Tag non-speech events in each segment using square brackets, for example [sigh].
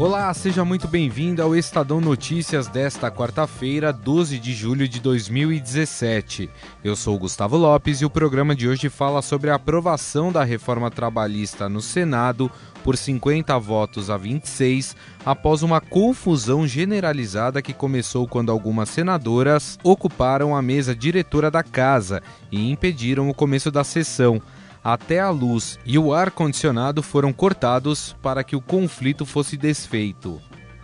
Olá, seja muito bem-vindo ao Estadão Notícias desta quarta-feira, 12 de julho de 2017. Eu sou Gustavo Lopes e o programa de hoje fala sobre a aprovação da reforma trabalhista no Senado por 50 votos a 26, após uma confusão generalizada que começou quando algumas senadoras ocuparam a mesa diretora da casa e impediram o começo da sessão até a luz e o ar-condicionado foram cortados para que o conflito fosse desfeito.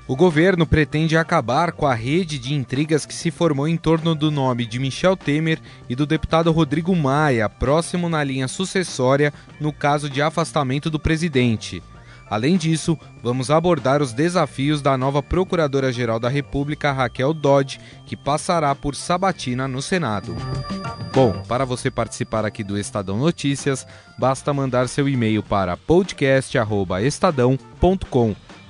O governo pretende acabar com a rede de intrigas que se formou em torno do nome de Michel Temer e do deputado Rodrigo Maia, próximo na linha sucessória no caso de afastamento do presidente. Além disso, vamos abordar os desafios da nova Procuradora-Geral da República, Raquel Dodge, que passará por sabatina no Senado. Bom, para você participar aqui do Estadão Notícias, basta mandar seu e-mail para podcast@estadão.com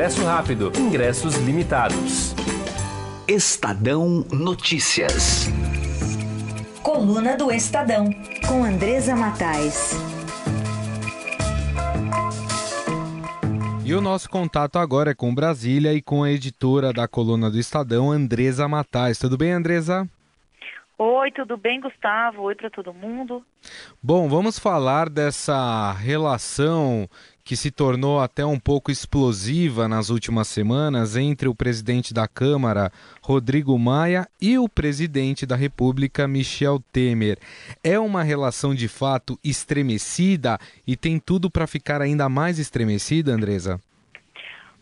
Ingresso rápido. Ingressos limitados. Estadão Notícias. Coluna do Estadão, com Andresa Matais. E o nosso contato agora é com Brasília e com a editora da coluna do Estadão, Andresa Matais. Tudo bem, Andresa? Oi, tudo bem, Gustavo? Oi para todo mundo. Bom, vamos falar dessa relação que se tornou até um pouco explosiva nas últimas semanas entre o presidente da Câmara, Rodrigo Maia, e o presidente da República, Michel Temer. É uma relação de fato estremecida e tem tudo para ficar ainda mais estremecida, Andresa?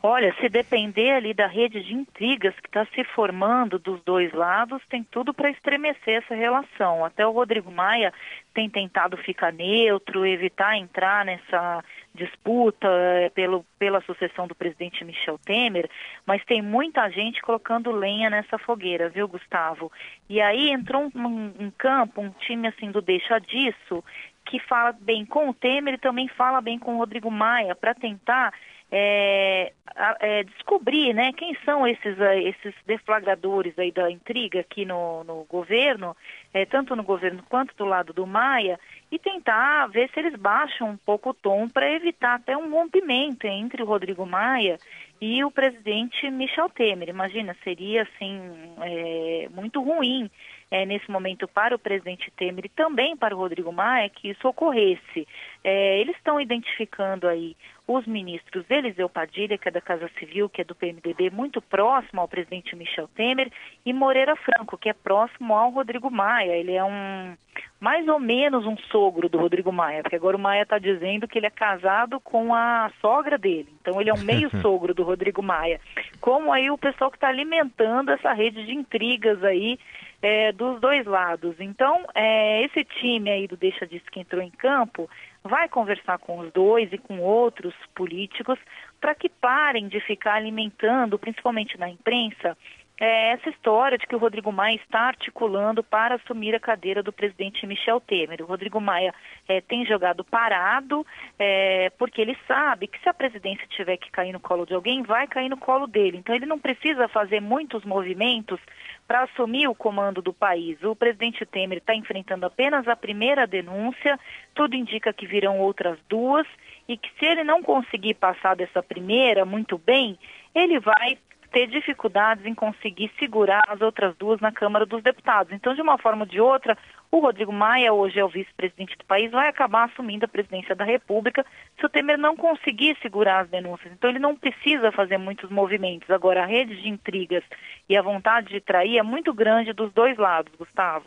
Olha, se depender ali da rede de intrigas que está se formando dos dois lados, tem tudo para estremecer essa relação. Até o Rodrigo Maia tem tentado ficar neutro, evitar entrar nessa disputa eh, pelo, pela sucessão do presidente Michel Temer, mas tem muita gente colocando lenha nessa fogueira, viu, Gustavo? E aí entrou um, um campo, um time assim do deixa disso, que fala bem com o Temer e também fala bem com o Rodrigo Maia, para tentar é, é, descobrir né, quem são esses, uh, esses deflagradores aí da intriga aqui no, no governo, é, tanto no governo quanto do lado do Maia, e tentar ver se eles baixam um pouco o tom para evitar até um rompimento entre o Rodrigo Maia e o presidente Michel Temer. Imagina, seria assim é, muito ruim é, nesse momento para o presidente Temer e também para o Rodrigo Maia que isso ocorresse. É, eles estão identificando aí os ministros Eliseu Padilha, que é da Casa Civil, que é do PMDB, muito próximo ao presidente Michel Temer, e Moreira Franco, que é próximo ao Rodrigo Maia. Ele é um mais ou menos um sogro do Rodrigo Maia, porque agora o Maia está dizendo que ele é casado com a sogra dele. Então ele é um meio [laughs] sogro do Rodrigo Maia. Como aí o pessoal que está alimentando essa rede de intrigas aí é, dos dois lados. Então, é, esse time aí do Deixa Disso que entrou em campo vai conversar com os dois e com outros políticos para que parem de ficar alimentando, principalmente na imprensa, é essa história de que o Rodrigo Maia está articulando para assumir a cadeira do presidente Michel Temer. O Rodrigo Maia é, tem jogado parado, é, porque ele sabe que se a presidência tiver que cair no colo de alguém, vai cair no colo dele. Então ele não precisa fazer muitos movimentos para assumir o comando do país. O presidente Temer está enfrentando apenas a primeira denúncia, tudo indica que virão outras duas, e que se ele não conseguir passar dessa primeira muito bem, ele vai ter dificuldades em conseguir segurar as outras duas na Câmara dos Deputados. Então, de uma forma ou de outra, o Rodrigo Maia, hoje é o vice-presidente do país, vai acabar assumindo a presidência da República se o Temer não conseguir segurar as denúncias. Então, ele não precisa fazer muitos movimentos. Agora, a rede de intrigas e a vontade de trair é muito grande dos dois lados, Gustavo.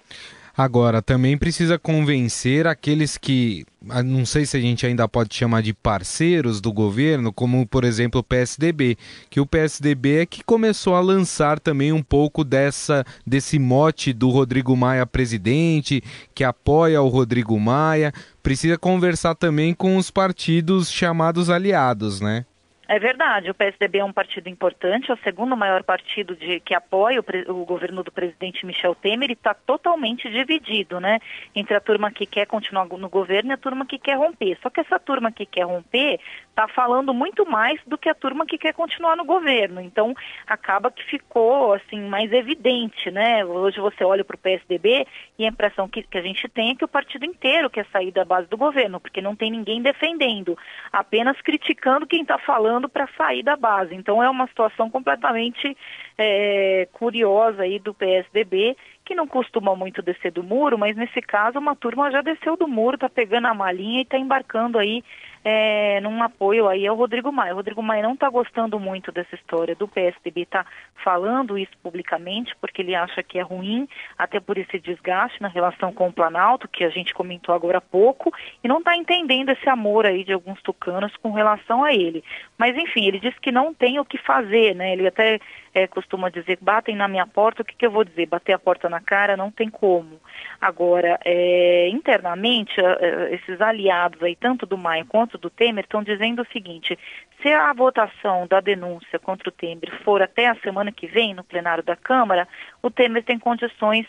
Agora, também precisa convencer aqueles que, ah, não sei se a gente ainda pode chamar de parceiros do governo, como por exemplo o PSDB, que o PSDB é que começou a lançar também um pouco dessa desse mote do Rodrigo Maia presidente, que apoia o Rodrigo Maia. Precisa conversar também com os partidos chamados aliados, né? É verdade, o PSDB é um partido importante, é o segundo maior partido de, que apoia o, o governo do presidente Michel Temer e está totalmente dividido, né? Entre a turma que quer continuar no governo e a turma que quer romper. Só que essa turma que quer romper está falando muito mais do que a turma que quer continuar no governo. Então, acaba que ficou assim mais evidente, né? Hoje você olha para o PSDB e a impressão que, que a gente tem é que o partido inteiro quer sair da base do governo, porque não tem ninguém defendendo, apenas criticando quem está falando para sair da base. Então é uma situação completamente é, curiosa aí do PSDB, que não costuma muito descer do muro, mas nesse caso uma turma já desceu do muro, está pegando a malinha e está embarcando aí é, num apoio aí ao Rodrigo Maia. O Rodrigo Maia não está gostando muito dessa história do PSDB, está falando isso publicamente, porque ele acha que é ruim, até por esse desgaste na relação com o Planalto, que a gente comentou agora há pouco, e não está entendendo esse amor aí de alguns tucanos com relação a ele. Mas enfim, ele diz que não tem o que fazer, né? Ele até é, costuma dizer, batem na minha porta, o que, que eu vou dizer? Bater a porta na cara não tem como. Agora, é, internamente, é, esses aliados aí, tanto do Maia quanto do Temer, estão dizendo o seguinte, se a votação da denúncia contra o Temer for até a semana que vem, no plenário da Câmara, o Temer tem condições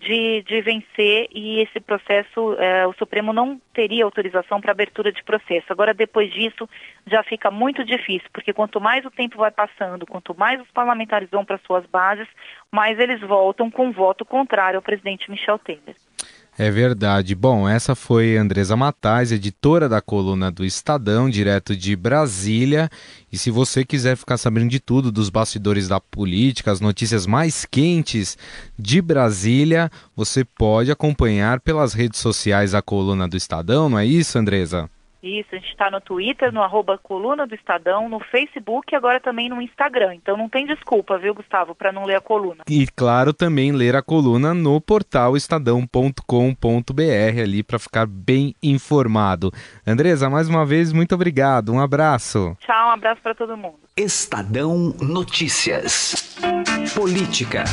de, de vencer e esse processo, é, o Supremo não teria autorização para abertura de processo. Agora, depois disso, já fica muito difícil, porque quanto mais o tempo vai passando, quanto mais os parlamentares vão para suas bases, mais eles voltam com voto contrário ao presidente Michel Temer. É verdade. Bom, essa foi Andresa Matais, editora da coluna do Estadão, direto de Brasília. E se você quiser ficar sabendo de tudo dos bastidores da política, as notícias mais quentes de Brasília, você pode acompanhar pelas redes sociais a coluna do Estadão, não é isso, Andresa? Isso, a gente está no Twitter, no arroba coluna do Estadão, no Facebook e agora também no Instagram. Então não tem desculpa, viu, Gustavo, para não ler a coluna. E claro, também ler a coluna no portal estadão.com.br ali para ficar bem informado. Andresa, mais uma vez, muito obrigado. Um abraço. Tchau, um abraço para todo mundo. Estadão Notícias. Política.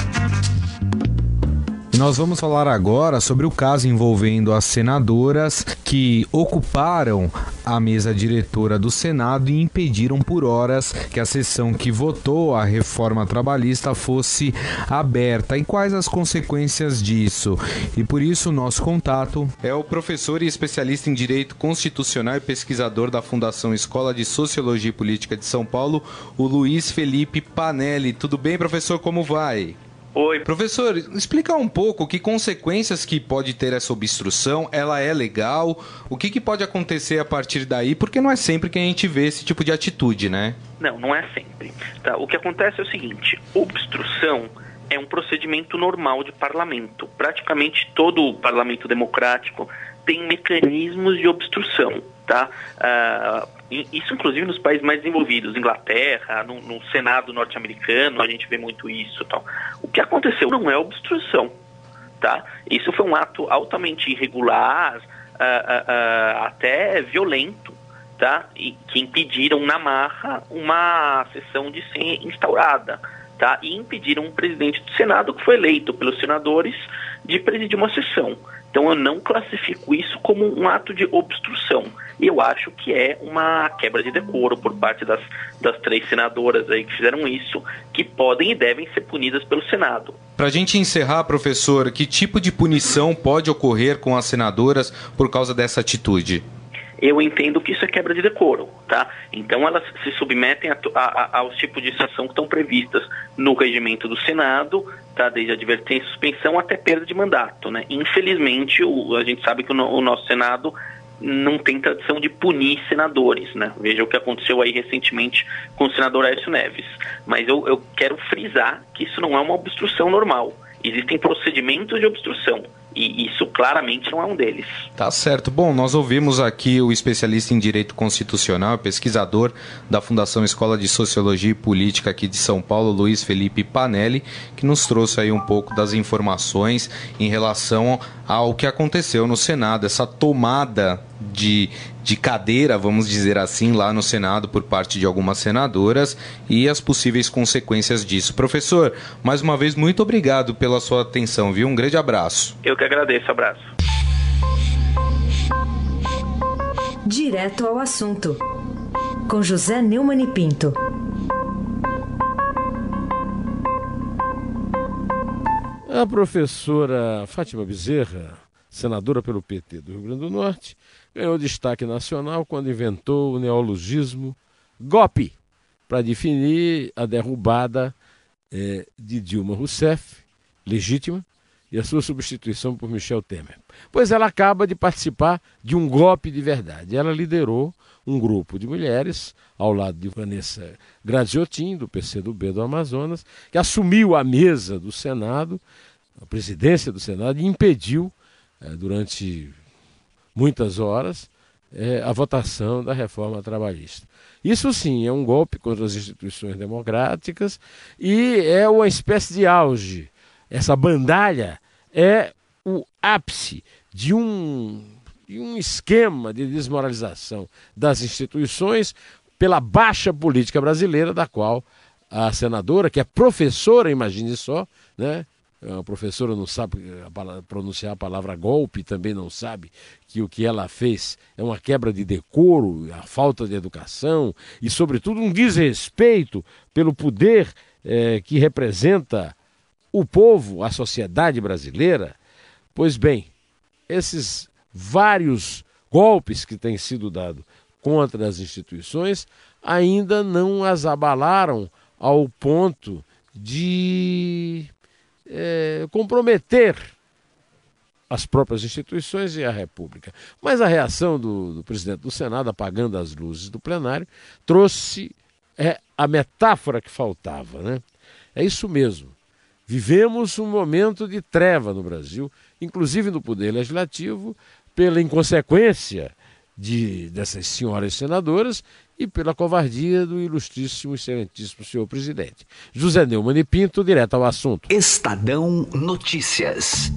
Nós vamos falar agora sobre o caso envolvendo as senadoras que ocuparam a mesa diretora do Senado e impediram por horas que a sessão que votou a reforma trabalhista fosse aberta. E quais as consequências disso? E por isso o nosso contato é o professor e especialista em Direito Constitucional e pesquisador da Fundação Escola de Sociologia e Política de São Paulo, o Luiz Felipe Panelli. Tudo bem, professor? Como vai? Oi. Professor, explica um pouco que consequências que pode ter essa obstrução, ela é legal, o que, que pode acontecer a partir daí, porque não é sempre que a gente vê esse tipo de atitude, né? Não, não é sempre. Tá? O que acontece é o seguinte, obstrução é um procedimento normal de parlamento. Praticamente todo o parlamento democrático tem mecanismos de obstrução, tá? Uh, isso, inclusive, nos países mais desenvolvidos, Inglaterra, no, no Senado norte-americano, a gente vê muito isso. Tal. O que aconteceu não é obstrução, tá? Isso foi um ato altamente irregular, uh, uh, uh, até violento, tá? E que impediram na marra uma sessão de ser instaurada, tá? E impediram um presidente do Senado que foi eleito pelos senadores de presidir uma sessão. Então eu não classifico isso como um ato de obstrução. Eu acho que é uma quebra de decoro por parte das, das três senadoras aí que fizeram isso, que podem e devem ser punidas pelo Senado. Para a gente encerrar, professor, que tipo de punição pode ocorrer com as senadoras por causa dessa atitude? Eu entendo que isso é quebra de decoro, tá? Então elas se submetem a, a, aos tipos de sanção que estão previstas no regimento do Senado, tá? Desde advertência, suspensão até perda de mandato, né? Infelizmente, o, a gente sabe que o, o nosso Senado não tem tradição de punir senadores, né? Veja o que aconteceu aí recentemente com o senador Aécio Neves. Mas eu, eu quero frisar que isso não é uma obstrução normal. Existem procedimentos de obstrução E isso claramente não é um deles. Tá certo. Bom, nós ouvimos aqui o especialista em direito constitucional, pesquisador da Fundação Escola de Sociologia e Política aqui de São Paulo, Luiz Felipe Panelli, que nos trouxe aí um pouco das informações em relação ao que aconteceu no Senado, essa tomada de, de cadeira, vamos dizer assim, lá no Senado por parte de algumas senadoras e as possíveis consequências disso. Professor, mais uma vez, muito obrigado pela sua atenção, viu? Um grande abraço. Eu que agradeço, abraço. Direto ao assunto, com José Neumann e Pinto. A professora Fátima Bezerra, senadora pelo PT do Rio Grande do Norte, ganhou destaque nacional quando inventou o neologismo golpe para definir a derrubada é, de Dilma Rousseff, legítima, e a sua substituição por Michel Temer. Pois ela acaba de participar de um golpe de verdade. Ela liderou um grupo de mulheres, ao lado de Vanessa Graziotin, do PCdoB do Amazonas, que assumiu a mesa do Senado, a presidência do Senado, e impediu, durante muitas horas, é, a votação da reforma trabalhista. Isso sim é um golpe contra as instituições democráticas e é uma espécie de auge. Essa bandalha é o ápice de um, de um esquema de desmoralização das instituições pela baixa política brasileira, da qual a senadora, que é professora, imagine só, né, a professora não sabe pronunciar a palavra golpe, também não sabe que o que ela fez é uma quebra de decoro, a falta de educação e, sobretudo, um desrespeito pelo poder eh, que representa o povo, a sociedade brasileira. Pois bem, esses vários golpes que têm sido dados contra as instituições ainda não as abalaram ao ponto de é, comprometer as próprias instituições e a República. Mas a reação do, do, presidente do Senado, apagando as luzes do plenário, trouxe é, a metáfora que faltava. Né? É isso mesmo. Vivemos um momento de treva no Brasil, inclusive no Poder Legislativo, pela inconsequência de, dessas senhoras senadoras e pela covardia do ilustríssimo e excelentíssimo senhor presidente. José Neumann e Pinto, direto ao assunto. Estadão Notícias.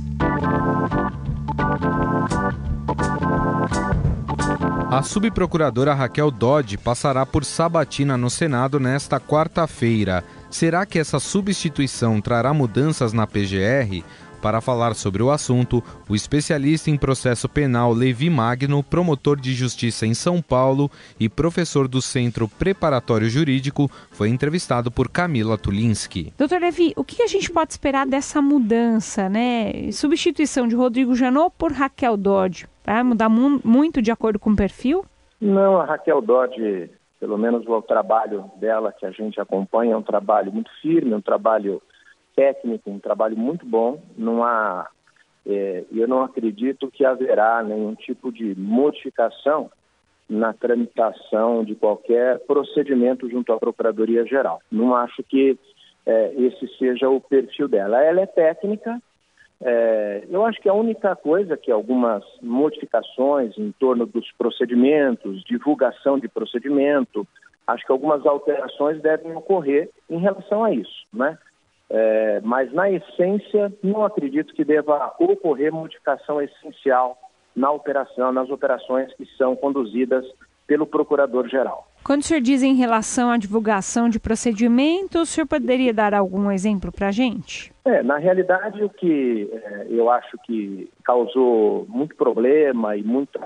A subprocuradora Raquel Dodge passará por sabatina no Senado nesta quarta-feira. Será que essa substituição trará mudanças na PGR? Para falar sobre o assunto, o especialista em processo penal Levi Magno, promotor de justiça em São Paulo e professor do Centro Preparatório Jurídico, foi entrevistado por Camila Tulinski. Doutor Levi, o que a gente pode esperar dessa mudança, né? Substituição de Rodrigo Janot por Raquel Dodge. Vai mudar mu muito de acordo com o perfil? Não, a Raquel Dodge, pelo menos o trabalho dela que a gente acompanha, é um trabalho muito firme, um trabalho técnico, um trabalho muito bom. Não há, é, eu não acredito que haverá nenhum tipo de modificação na tramitação de qualquer procedimento junto à Procuradoria Geral. Não acho que é, esse seja o perfil dela. Ela é técnica. É, eu acho que a única coisa que algumas modificações em torno dos procedimentos, divulgação de procedimento, acho que algumas alterações devem ocorrer em relação a isso, né? É, mas, na essência, não acredito que deva ocorrer modificação essencial na operação, nas operações que são conduzidas pelo Procurador-Geral. Quando o senhor diz em relação à divulgação de procedimentos, o senhor poderia dar algum exemplo para a gente? É, na realidade, o que é, eu acho que causou muito problema e muita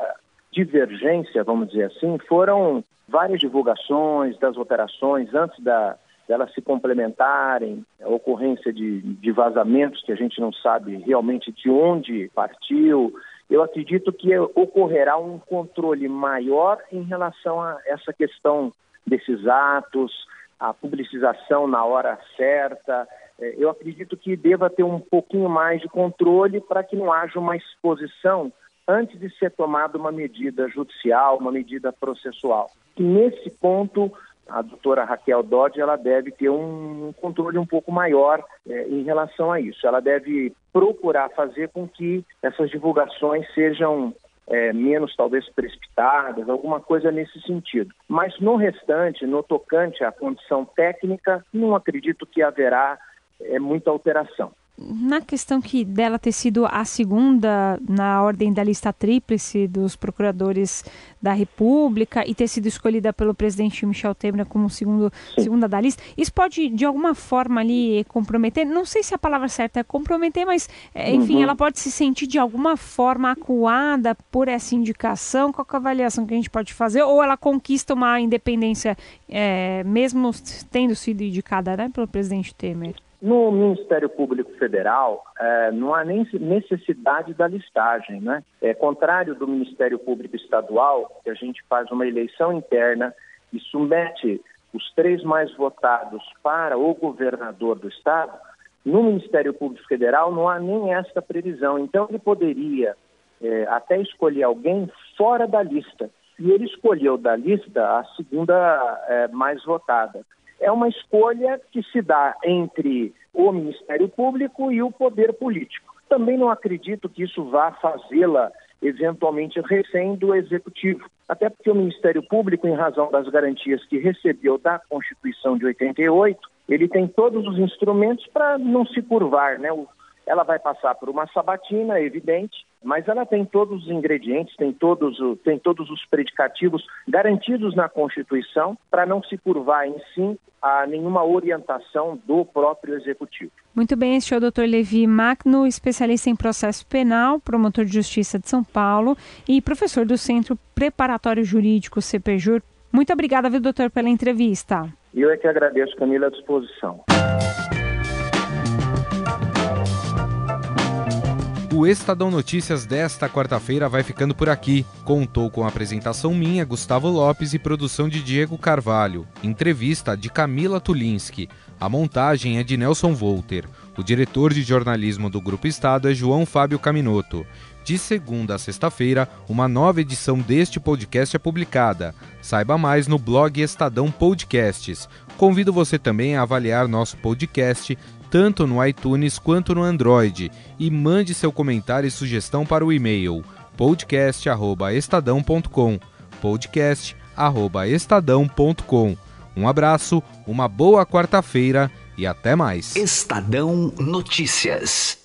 divergência, vamos dizer assim, foram várias divulgações das operações antes da, delas se complementarem, a ocorrência de, de vazamentos que a gente não sabe realmente de onde partiu. Eu acredito que ocorrerá um controle maior em relação a essa questão desses atos, a publicização na hora certa. É, eu acredito que deva ter um pouquinho mais de controle para que não haja uma exposição antes de ser tomada uma medida judicial, uma medida processual. Nesse ponto, a doutora Raquel Dodge ela deve ter um controle um pouco maior é, em relação a isso. Ela deve procurar fazer com que essas divulgações sejam é, menos talvez precipitadas, alguma coisa nesse sentido. Mas no restante, no tocante à condição técnica, não acredito que haverá é, muita alteração na questão que dela ter sido a segunda na ordem da lista tríplice dos procuradores da República e ter sido escolhida pelo presidente Michel Temer como segundo, segunda da lista, isso pode de alguma forma ali comprometer, não sei se a palavra certa é comprometer, mas é, enfim, uhum. ela pode se sentir de alguma forma acuada por essa indicação, qual é a avaliação que a gente pode fazer, ou ela conquista uma independência é, mesmo tendo sido indicada né, pelo presidente Temer? No Ministério Público Federal, é, não há nem necessidade da listagem, né? É contrário do Ministério Público Estadual, que a gente faz uma eleição interna e submete os três mais votados para o governador do estado. No Ministério Público Federal não há nem esta previsão. Então ele poderia é, até escolher alguém fora da lista. E ele escolheu da lista a segunda é, mais votada é uma escolha que se dá entre o Ministério Público e o poder político. Também não acredito que isso vá fazê-la eventualmente refém do Executivo. Até porque o Ministério Público, em razão das garantias que recebeu da Constituição de 88, ele tem todos os instrumentos para não se curvar, né? Ela vai passar por uma sabatina, é evidente, mas ela tem todos os ingredientes, tem todos, tem todos os predicativos garantidos na Constituição para não se curvar em si a nenhuma orientação do próprio Executivo. Muito bem, este é o Dr. Levi Magno, especialista em processo penal, promotor de justiça de São Paulo e professor do Centro Preparatório Jurídico CPJUR. Muito obrigada, viu, doutor, pela entrevista. Eu é que agradeço, Camila, à disposição. O Estadão Notícias desta quarta-feira vai ficando por aqui. Contou com a apresentação minha, Gustavo Lopes, e produção de Diego Carvalho. Entrevista de Camila Tulinski. A montagem é de Nelson Volter. O diretor de jornalismo do Grupo Estado é João Fábio Caminoto. De segunda a sexta-feira, uma nova edição deste podcast é publicada. Saiba mais no blog Estadão Podcasts. Convido você também a avaliar nosso podcast tanto no iTunes quanto no Android, e mande seu comentário e sugestão para o e-mail podcast@estadão.com. podcast@estadão.com. Um abraço, uma boa quarta-feira e até mais. Estadão Notícias.